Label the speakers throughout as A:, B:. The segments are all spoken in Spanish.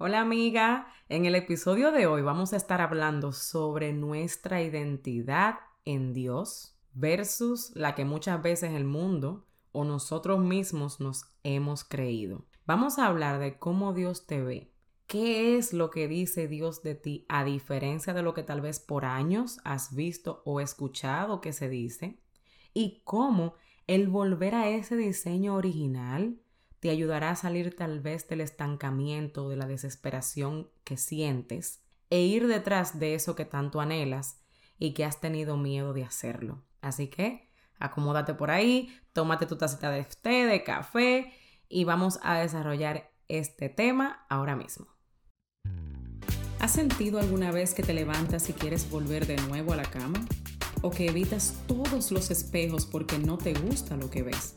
A: Hola amiga, en el episodio de hoy vamos a estar hablando sobre nuestra identidad en Dios versus la que muchas veces el mundo o nosotros mismos nos hemos creído. Vamos a hablar de cómo Dios te ve. ¿Qué es lo que dice Dios de ti a diferencia de lo que tal vez por años has visto o escuchado que se dice? Y cómo el volver a ese diseño original te ayudará a salir tal vez del estancamiento, de la desesperación que sientes e ir detrás de eso que tanto anhelas y que has tenido miedo de hacerlo. Así que acomódate por ahí, tómate tu tacita de té, de café y vamos a desarrollar este tema ahora mismo. ¿Has sentido alguna vez que te levantas y quieres volver de nuevo a la cama? ¿O que evitas todos los espejos porque no te gusta lo que ves?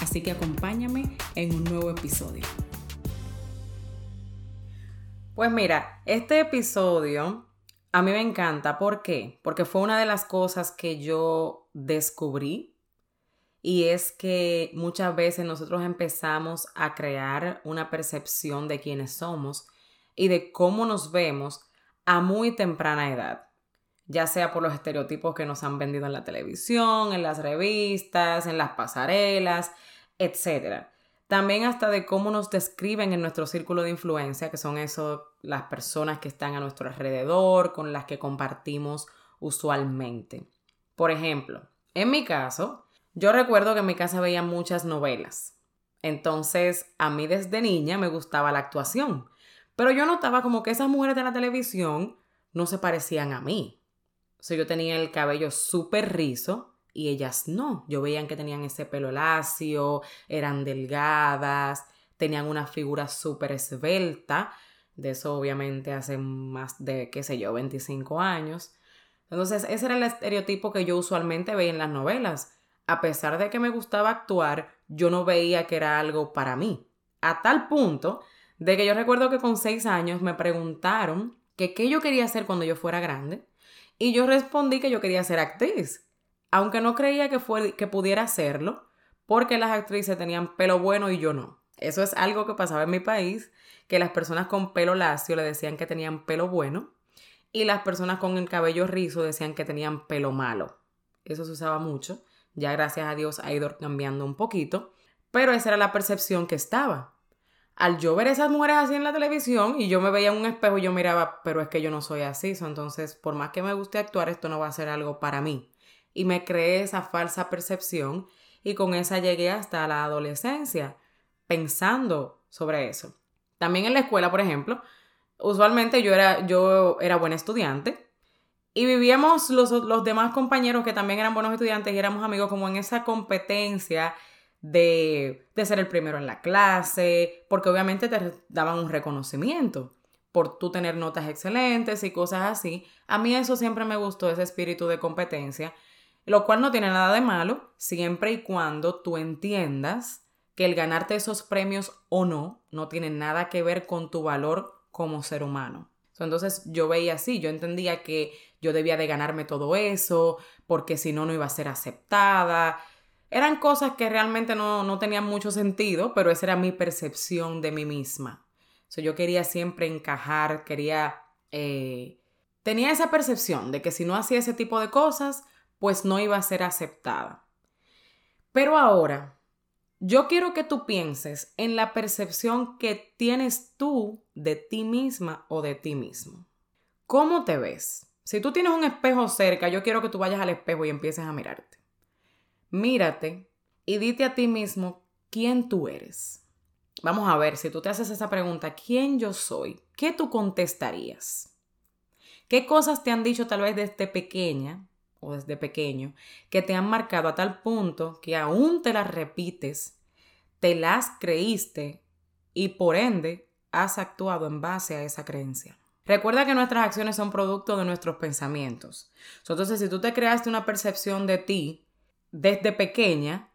A: Así que acompáñame en un nuevo episodio. Pues mira, este episodio a mí me encanta. ¿Por qué? Porque fue una de las cosas que yo descubrí y es que muchas veces nosotros empezamos a crear una percepción de quiénes somos y de cómo nos vemos a muy temprana edad, ya sea por los estereotipos que nos han vendido en la televisión, en las revistas, en las pasarelas, etc. También hasta de cómo nos describen en nuestro círculo de influencia, que son eso, las personas que están a nuestro alrededor, con las que compartimos usualmente. Por ejemplo, en mi caso, yo recuerdo que en mi casa veía muchas novelas. Entonces, a mí desde niña me gustaba la actuación. Pero yo notaba como que esas mujeres de la televisión no se parecían a mí. O sea, yo tenía el cabello súper rizo y ellas no. Yo veían que tenían ese pelo lacio, eran delgadas, tenían una figura súper esbelta. De eso obviamente hace más de, qué sé yo, 25 años. Entonces, ese era el estereotipo que yo usualmente veía en las novelas. A pesar de que me gustaba actuar, yo no veía que era algo para mí. A tal punto de que yo recuerdo que con seis años me preguntaron que qué yo quería hacer cuando yo fuera grande y yo respondí que yo quería ser actriz, aunque no creía que, que pudiera hacerlo porque las actrices tenían pelo bueno y yo no. Eso es algo que pasaba en mi país, que las personas con pelo lacio le decían que tenían pelo bueno y las personas con el cabello rizo decían que tenían pelo malo. Eso se usaba mucho, ya gracias a Dios ha ido cambiando un poquito, pero esa era la percepción que estaba al yo ver esas mujeres así en la televisión y yo me veía en un espejo y yo miraba, pero es que yo no soy así, entonces por más que me guste actuar, esto no va a ser algo para mí. Y me creé esa falsa percepción y con esa llegué hasta la adolescencia, pensando sobre eso. También en la escuela, por ejemplo, usualmente yo era, yo era buena estudiante y vivíamos los, los demás compañeros que también eran buenos estudiantes y éramos amigos como en esa competencia de, ser el primero en la clase, porque obviamente te daban un reconocimiento por tú tener notas excelentes y cosas así. A mí eso siempre me gustó, ese espíritu de competencia, lo cual no tiene nada de malo, siempre y cuando tú entiendas que el ganarte esos premios o no no tiene nada que ver con tu valor como ser humano. Entonces yo veía así, yo entendía que yo debía de ganarme todo eso, porque si no, no iba a ser aceptada, eran cosas que realmente no, tenían mucho sentido, pero esa era mi percepción de mí misma. yo quería siempre encajar, quería... Eh, tenía esa percepción de que si no hacía ese tipo de cosas, pues no iba a ser aceptada. Pero ahora, yo quiero que tú pienses en la percepción que tienes tú de ti misma o de ti mismo. ¿Cómo te ves? Si tú tienes un espejo cerca, yo quiero que tú vayas al espejo y empieces a mirarte mírate y dite a ti mismo quién tú eres. Vamos a ver, si tú te haces esa pregunta, ¿quién yo soy? ¿Qué tú contestarías? ¿Qué cosas te han dicho tal vez desde pequeña o desde pequeño que te han marcado a tal punto que aún te las repites, te las creíste y por ende has actuado en base a esa creencia? Recuerda que nuestras acciones son producto de nuestros pensamientos. Entonces, si tú te creaste una percepción de ti desde pequeña,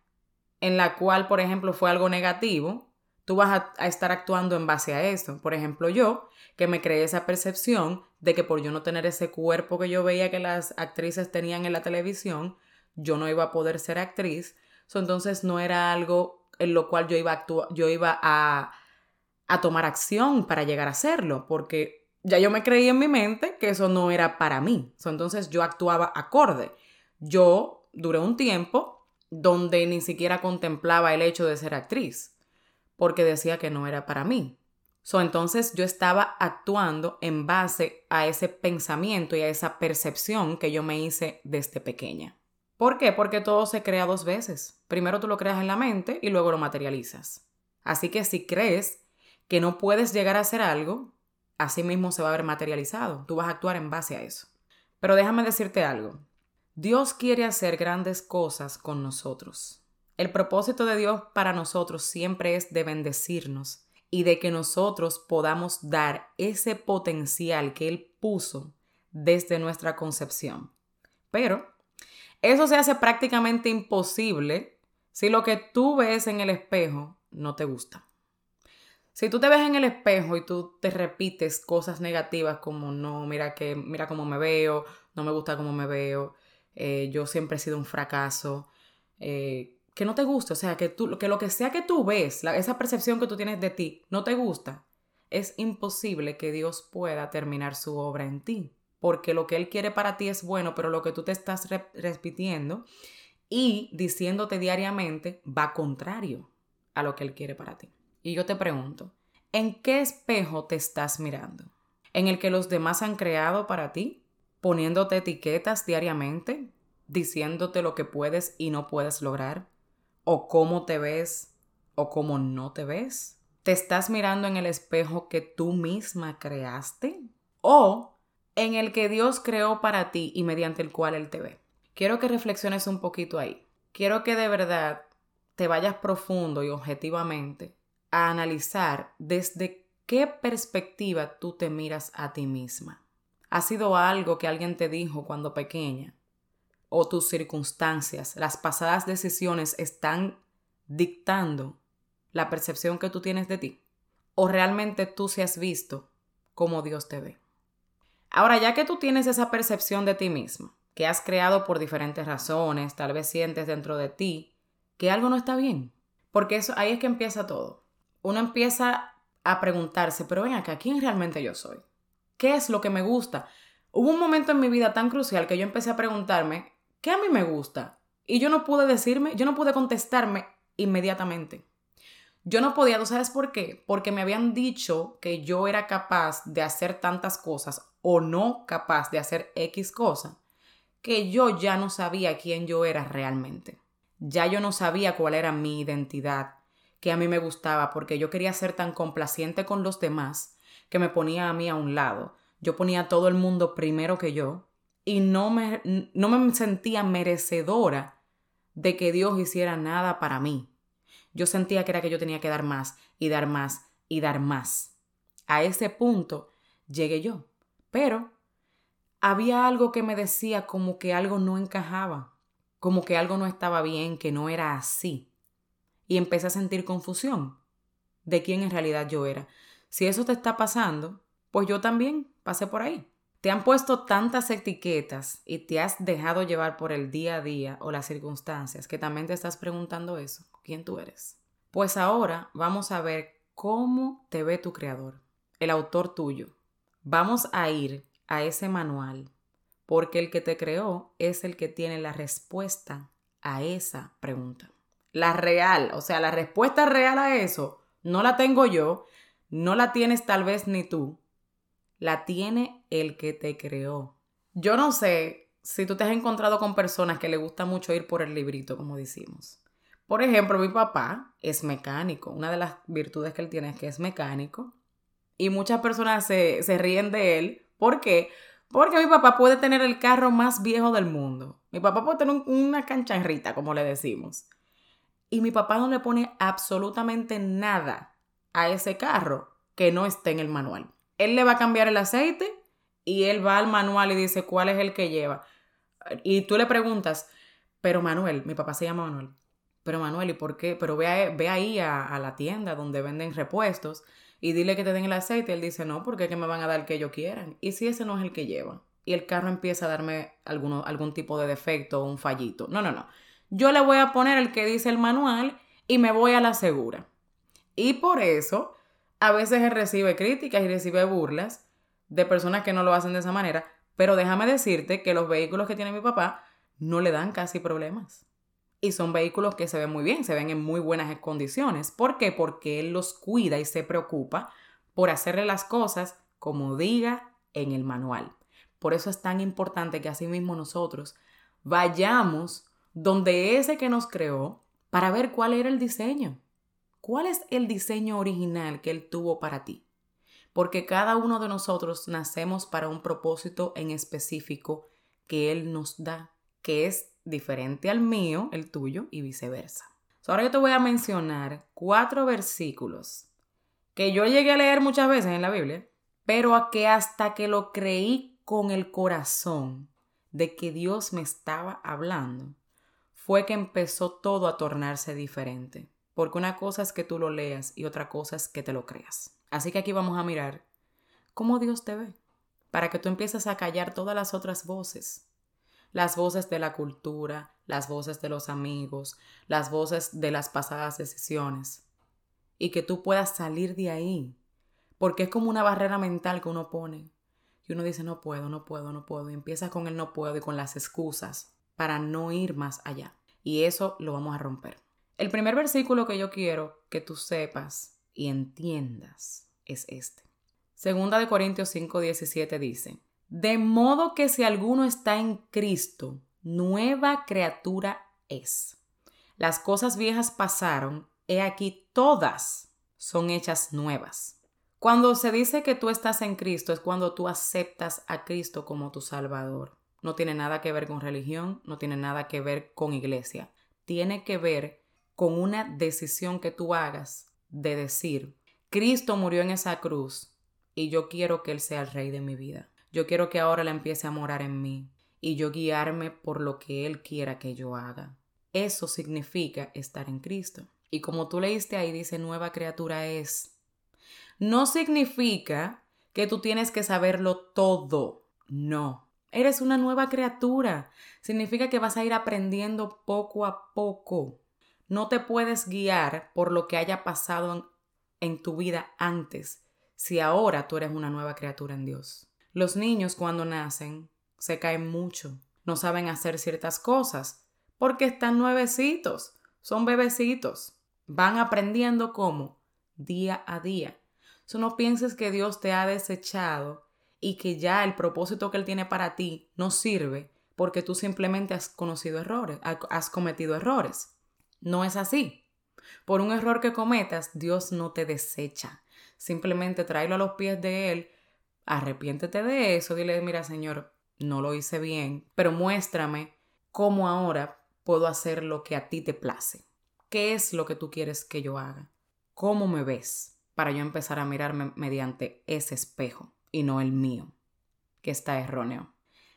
A: en la cual, por ejemplo, fue algo negativo, tú vas a, estar actuando en base a eso. Por ejemplo, yo, que me creé esa percepción de que por yo no tener ese cuerpo que yo veía que las actrices tenían en la televisión, yo no iba a poder ser actriz. entonces no era algo en lo cual yo iba a, yo iba a, tomar acción para llegar a hacerlo, porque ya yo me creí en mi mente que eso no era para mí. entonces yo actuaba acorde. Yo duré un tiempo donde ni siquiera contemplaba el hecho de ser actriz, porque decía que no era para mí. entonces yo estaba actuando en base a ese pensamiento y a esa percepción que yo me hice desde pequeña. ¿Por qué? Porque todo se crea dos veces. Primero tú lo creas en la mente y luego lo materializas. Así que si crees que no puedes llegar a hacer algo, así mismo se va a ver materializado. Tú vas a actuar en base a eso. Pero déjame decirte algo. Dios quiere hacer grandes cosas con nosotros. El propósito de Dios para nosotros siempre es de bendecirnos y de que nosotros podamos dar ese potencial que Él puso desde nuestra concepción. Pero eso se hace prácticamente imposible si lo que tú ves en el espejo no te gusta. Si tú te ves en el espejo y tú te repites cosas negativas como no, mira que mira cómo me veo, no me gusta cómo me veo, eh, yo siempre he sido un fracaso, eh, que no te gusta, o sea, que, tú, que lo que sea que tú ves, esa percepción que tú tienes de ti, no te gusta, es imposible que Dios pueda terminar su obra en ti porque lo que Él quiere para ti es bueno, pero lo que tú te estás repitiendo y diciéndote diariamente va contrario a lo que Él quiere para ti. Y yo te pregunto, ¿en qué espejo te estás mirando? ¿En el que los demás han creado para ti? ¿Poniéndote etiquetas diariamente? ¿Diciéndote lo que puedes y no puedes lograr? ¿O cómo te ves o cómo no te ves? ¿Te estás mirando en el espejo que tú misma creaste? ¿O en el que Dios creó para ti y mediante el cual Él te ve. Quiero que reflexiones un poquito ahí. Quiero que de verdad te vayas profundo y objetivamente a analizar desde qué perspectiva tú te miras a ti misma. ¿Ha sido algo que alguien te dijo cuando pequeña? ¿O tus circunstancias, las pasadas decisiones están dictando la percepción que tú tienes de ti? ¿O realmente tú se has visto como Dios te ve? Ahora, ya que tú tienes esa percepción de ti mismo, que has creado por diferentes razones, tal vez sientes dentro de ti que algo no está bien, porque eso ahí es que empieza todo. Uno empieza a preguntarse, pero ven acá, ¿quién realmente yo soy? ¿Qué es lo que me gusta? Hubo un momento en mi vida tan crucial que yo empecé a preguntarme, ¿qué a mí me gusta? Y yo no pude decirme, yo no pude contestarme inmediatamente. Yo no podía, ¿tú sabes por qué? Porque me habían dicho que yo era capaz de hacer tantas cosas o no capaz de hacer X cosa, que yo ya no sabía quién yo era realmente. Ya yo no sabía cuál era mi identidad, que a mí me gustaba, porque yo quería ser tan complaciente con los demás que me ponía a mí a un lado. Yo ponía a todo el mundo primero que yo y no me, no me sentía merecedora de que Dios hiciera nada para mí. Yo sentía que era que yo tenía que dar más y dar más y dar más. A ese punto llegué yo. Pero había algo que me decía como que algo no encajaba, como que algo no estaba bien, que no era así. Y empecé a sentir confusión de quién en realidad yo era. Si eso te está pasando, pues yo también pasé por ahí. Te han puesto tantas etiquetas y te has dejado llevar por el día a día o las circunstancias que también te estás preguntando eso, ¿quién tú eres? Pues ahora vamos a ver cómo te ve tu creador, el autor tuyo, Vamos a ir a ese manual porque el que te creó es el que tiene la respuesta a esa pregunta. La real, o sea, la respuesta real a eso, no la tengo yo, no la tienes tal vez ni tú, la tiene el que te creó. Yo no sé si tú te has encontrado con personas que le gusta mucho ir por el librito, como decimos. Por ejemplo, mi papá es mecánico. Una de las virtudes que él tiene es que es mecánico y muchas personas se, ríen de él. ¿Por qué? Porque mi papá puede tener el carro más viejo del mundo. Mi papá puede tener una cancharrita, como le decimos. Y mi papá no le pone absolutamente nada a ese carro que no esté en el manual. Él le va a cambiar el aceite y él va al manual y dice cuál es el que lleva. Y tú le preguntas, pero Manuel, mi papá se llama Manuel, pero Manuel, ¿y por qué? Pero ve, ve ahí a, la tienda donde venden repuestos y dile que te den el aceite. Él dice, no, porque que me van a dar el que ellos quieran. ¿Y si ese no es el que lleva? Y el carro empieza a darme alguno, algún tipo de defecto o un fallito. No, no, no. Yo le voy a poner el que dice el manual y me voy a la segura. Y por eso, a veces él recibe críticas y recibe burlas de personas que no lo hacen de esa manera. Pero déjame decirte que los vehículos que tiene mi papá no le dan casi problemas. Y son vehículos que se ven muy bien, se ven en muy buenas condiciones. ¿Por qué? Porque él los cuida y se preocupa por hacerle las cosas como diga en el manual. Por eso es tan importante que asimismo nosotros vayamos donde ese que nos creó para ver cuál era el diseño. ¿Cuál es el diseño original que Él tuvo para ti? Porque cada uno de nosotros nacemos para un propósito en específico que Él nos da, que es diferente al mío, el tuyo y viceversa. ahora yo te voy a mencionar cuatro versículos que yo llegué a leer muchas veces en la Biblia, pero a que hasta que lo creí con el corazón de que Dios me estaba hablando, fue que empezó todo a tornarse diferente. Porque una cosa es que tú lo leas y otra cosa es que te lo creas. Así que aquí vamos a mirar cómo Dios te ve, para que tú empieces a callar todas las otras voces. Las voces de la cultura, las voces de los amigos, las voces de las pasadas decisiones. Y que tú puedas salir de ahí. Porque es como una barrera mental que uno pone. Y uno dice, no puedo, no puedo, no puedo. Y empieza con el no puedo y con las excusas para no ir más allá. Y eso lo vamos a romper. El primer versículo que yo quiero que tú sepas y entiendas es este. Segunda de Corintios 5, 17 dice, de modo que si alguno está en Cristo, nueva criatura es. Las cosas viejas pasaron, he aquí todas son hechas nuevas. Cuando se dice que tú estás en Cristo es cuando tú aceptas a Cristo como tu Salvador no tiene nada que ver con religión, no tiene nada que ver con iglesia. Tiene que ver con una decisión que tú hagas de decir, Cristo murió en esa cruz y yo quiero que Él sea el rey de mi vida. Yo quiero que ahora Él empiece a morar en mí y yo guiarme por lo que Él quiera que yo haga. Eso significa estar en Cristo. Y como tú leíste ahí, dice nueva criatura es. No significa que tú tienes que saberlo todo. No. Eres una nueva criatura. Significa que vas a ir aprendiendo poco a poco. No te puedes guiar por lo que haya pasado en, tu vida antes, si ahora tú eres una nueva criatura en Dios. Los niños cuando nacen se caen mucho, no saben hacer ciertas cosas, porque están nuevecitos, son bebecitos. Van aprendiendo cómo, día a día. So no pienses que Dios te ha desechado y que ya el propósito que Él tiene para ti no sirve porque tú simplemente has conocido errores, has cometido errores. No es así. Por un error que cometas, Dios no te desecha. Simplemente tráelo a los pies de Él, arrepiéntete de eso, dile, mira Señor, no lo hice bien, pero muéstrame cómo ahora puedo hacer lo que a ti te place. ¿Qué es lo que tú quieres que yo haga? ¿Cómo me ves? Para yo empezar a mirarme mediante ese espejo y no el mío, que está erróneo.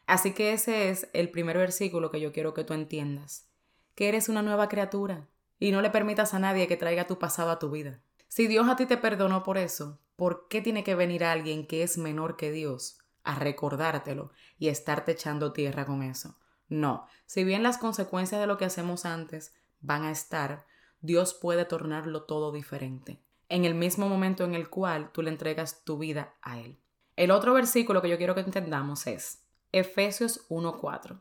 A: Así que ese es el primer versículo que yo quiero que tú entiendas, que eres una nueva criatura y no le permitas a nadie que traiga tu pasado a tu vida. Si Dios a ti te perdonó por eso, ¿por qué tiene que venir alguien que es menor que Dios a recordártelo y estarte echando tierra con eso? No, si bien las consecuencias de lo que hacemos antes van a estar, Dios puede tornarlo todo diferente, en el mismo momento en el cual tú le entregas tu vida a Él. El otro versículo que yo quiero que entendamos es Efesios 1.4.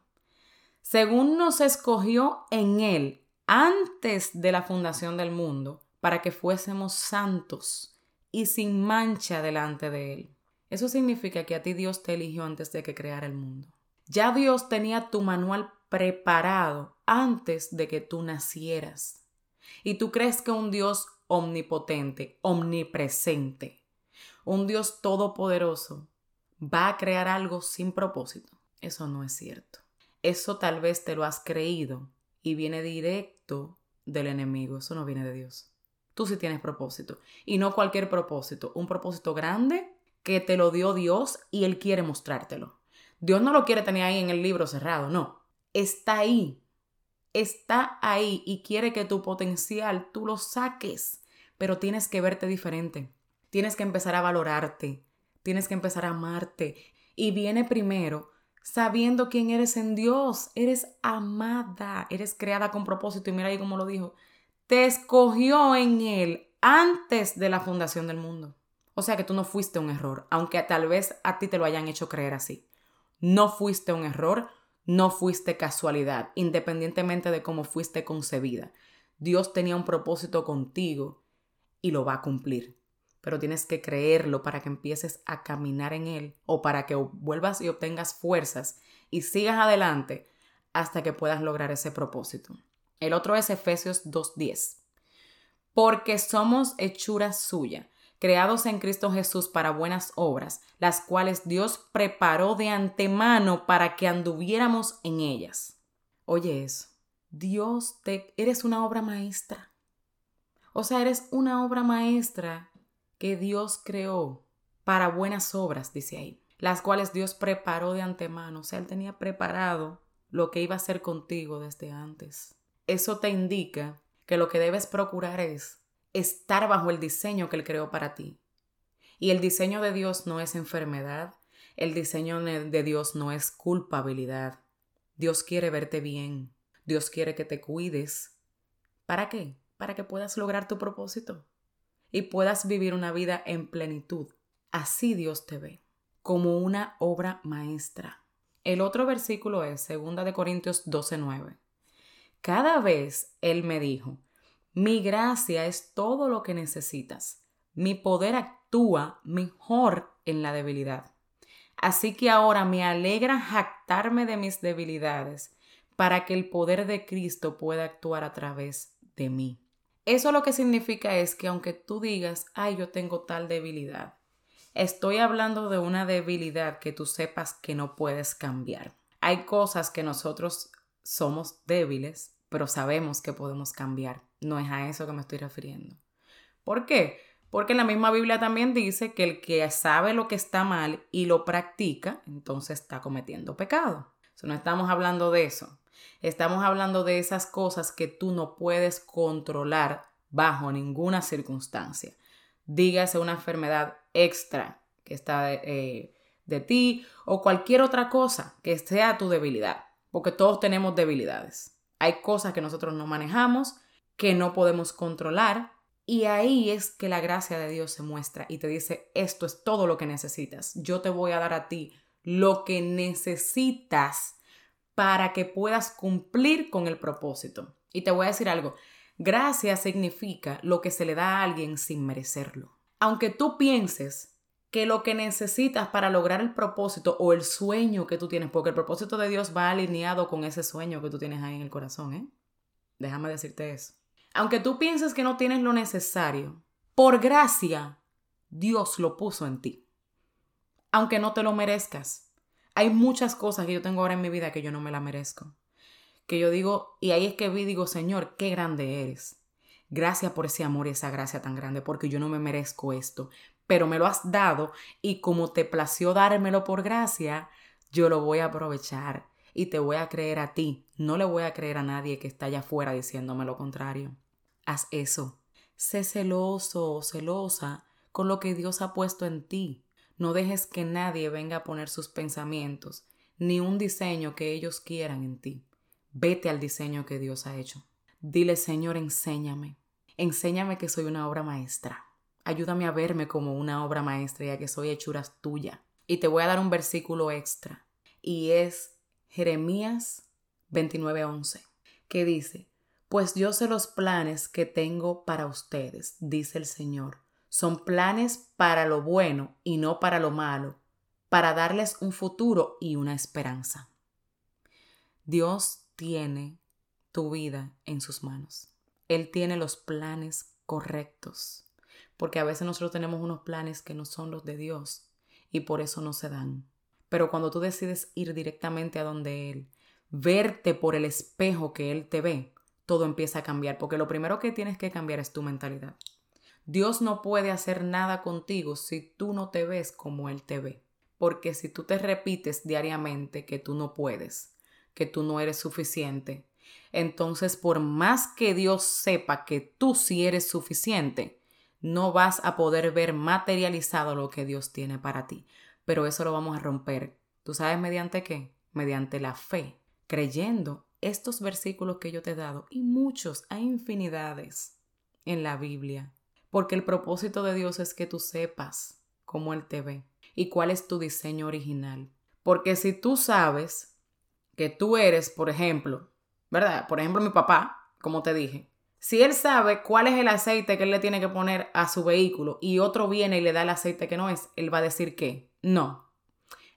A: Según nos escogió en Él antes de la fundación del mundo, para que fuésemos santos y sin mancha delante de Él. Eso significa que a ti Dios te eligió antes de que creara el mundo. Ya Dios tenía tu manual preparado antes de que tú nacieras. Y tú crees que un Dios omnipotente, omnipresente, un Dios todopoderoso va a crear algo sin propósito. Eso no es cierto. Eso tal vez te lo has creído y viene directo del enemigo. Eso no viene de Dios. Tú sí tienes propósito. Y no cualquier propósito. Un propósito grande que te lo dio Dios y Él quiere mostrártelo. Dios no lo quiere tener ahí en el libro cerrado, no. Está ahí. Está ahí y quiere que tu potencial tú lo saques, pero tienes que verte diferente. Tienes que empezar a valorarte. Tienes que empezar a amarte. Y viene primero sabiendo quién eres en Dios. Eres amada, eres creada con propósito. Y mira ahí cómo lo dijo. Te escogió en Él antes de la fundación del mundo. O sea que tú no fuiste un error, aunque tal vez a ti te lo hayan hecho creer así. No fuiste un error, no fuiste casualidad, independientemente de cómo fuiste concebida. Dios tenía un propósito contigo y lo va a cumplir. Pero tienes que creerlo para que empieces a caminar en él o para que vuelvas y obtengas fuerzas y sigas adelante hasta que puedas lograr ese propósito. El otro es Efesios 2.10. Porque somos hechura suya creados en Cristo Jesús para buenas obras, las cuales Dios preparó de antemano para que anduviéramos en ellas. Oye eso, Dios te... eres una obra maestra. O sea, eres una obra maestra que Dios creó para buenas obras, dice ahí, las cuales Dios preparó de antemano. O sea, Él tenía preparado lo que iba a hacer contigo desde antes. Eso te indica que lo que debes procurar es estar bajo el diseño que Él creó para ti. Y el diseño de Dios no es enfermedad, el diseño de Dios no es culpabilidad. Dios quiere verte bien, Dios quiere que te cuides. ¿Para qué? Para que puedas lograr tu propósito y puedas vivir una vida en plenitud. Así Dios te ve, como una obra maestra. El otro versículo es 2 de Corintios 12:9. Cada vez él me dijo, mi gracia es todo lo que necesitas. Mi poder actúa mejor en la debilidad. Así que ahora me alegra jactarme de mis debilidades para que el poder de Cristo pueda actuar a través de mí. Eso lo que significa es que aunque tú digas, ay, yo tengo tal debilidad, estoy hablando de una debilidad que tú sepas que no puedes cambiar. Hay cosas que nosotros somos débiles, pero sabemos que podemos cambiar. No es a eso que me estoy refiriendo. ¿Por qué? Porque la misma Biblia también dice que el que sabe lo que está mal y lo practica, entonces está cometiendo pecado. no estamos hablando de eso. Estamos hablando de esas cosas que tú no puedes controlar bajo ninguna circunstancia. Dígase una enfermedad extra que está de, eh, de ti o cualquier otra cosa que sea tu debilidad, porque todos tenemos debilidades. Hay cosas que nosotros no manejamos que no podemos controlar. Y ahí es que la gracia de Dios se muestra y te dice, esto es todo lo que necesitas. Yo te voy a dar a ti lo que necesitas para que puedas cumplir con el propósito. Y te voy a decir algo, gracia significa lo que se le da a alguien sin merecerlo. Aunque tú pienses que lo que necesitas para lograr el propósito o el sueño que tú tienes, porque el propósito de Dios va alineado con ese sueño que tú tienes ahí en el corazón, ¿eh? Déjame decirte eso. Aunque tú pienses que no tienes lo necesario, por gracia, Dios lo puso en ti. Aunque no te lo merezcas. Hay muchas cosas que yo tengo ahora en mi vida que yo no me la merezco. Que yo digo, y ahí es que vi, digo, Señor, qué grande eres. Gracias por ese amor y esa gracia tan grande, porque yo no me merezco esto, pero me lo has dado y como te plació dármelo por gracia, yo lo voy a aprovechar y te voy a creer a ti. No le voy a creer a nadie que está allá afuera diciéndome lo contrario haz eso. Sé celoso o celosa con lo que Dios ha puesto en ti. No dejes que nadie venga a poner sus pensamientos, ni un diseño que ellos quieran en ti. Vete al diseño que Dios ha hecho. Dile, Señor, enséñame. Enséñame que soy una obra maestra. Ayúdame a verme como una obra maestra, ya que soy hechuras tuya. Y te voy a dar un versículo extra. Y es Jeremías 29:11, que dice, pues yo sé los planes que tengo para ustedes, dice el Señor. Son planes para lo bueno y no para lo malo, para darles un futuro y una esperanza. Dios tiene tu vida en sus manos. Él tiene los planes correctos, porque a veces nosotros tenemos unos planes que no son los de Dios y por eso no se dan. Pero cuando tú decides ir directamente a donde Él, verte por el espejo que Él te ve, todo empieza a cambiar, porque lo primero que tienes que cambiar es tu mentalidad. Dios no puede hacer nada contigo si tú no te ves como Él te ve. Porque si tú te repites diariamente que tú no puedes, que tú no eres suficiente, entonces por más que Dios sepa que tú sí eres suficiente, no vas a poder ver materializado lo que Dios tiene para ti. Pero eso lo vamos a romper. ¿Tú sabes mediante qué? Mediante la fe, creyendo estos versículos que yo te he dado y muchos, hay infinidades en la Biblia. Porque el propósito de Dios es que tú sepas cómo Él te ve y cuál es tu diseño original. Porque si tú sabes que tú eres, por ejemplo, ¿verdad? Por ejemplo, mi papá, como te dije, si él sabe cuál es el aceite que él le tiene que poner a su vehículo y otro viene y le da el aceite que no es, él va a decir que no.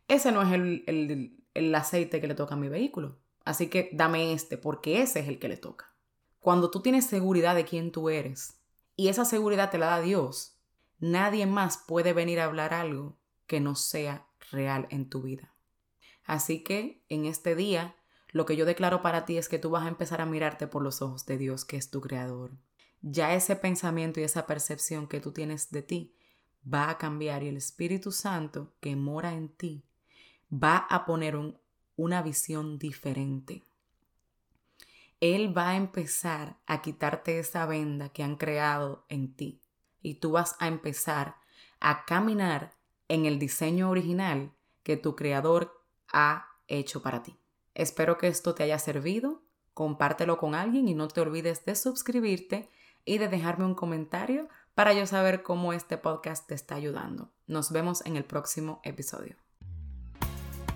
A: Ese no es el, el aceite que le toca a mi vehículo. Así que dame este, porque ese es el que le toca. Cuando tú tienes seguridad de quién tú eres y esa seguridad te la da Dios, nadie más puede venir a hablar algo que no sea real en tu vida. Así que en este día lo que yo declaro para ti es que tú vas a empezar a mirarte por los ojos de Dios, que es tu creador. Ya ese pensamiento y esa percepción que tú tienes de ti va a cambiar y el Espíritu Santo que mora en ti va a poner una visión diferente. Él va a empezar a quitarte esa venda que han creado en ti y tú vas a empezar a caminar en el diseño original que tu creador ha hecho para ti. Espero que esto te haya servido. Compártelo con alguien y no te olvides de suscribirte y de dejarme un comentario para yo saber cómo este podcast te está ayudando. Nos vemos en el próximo episodio.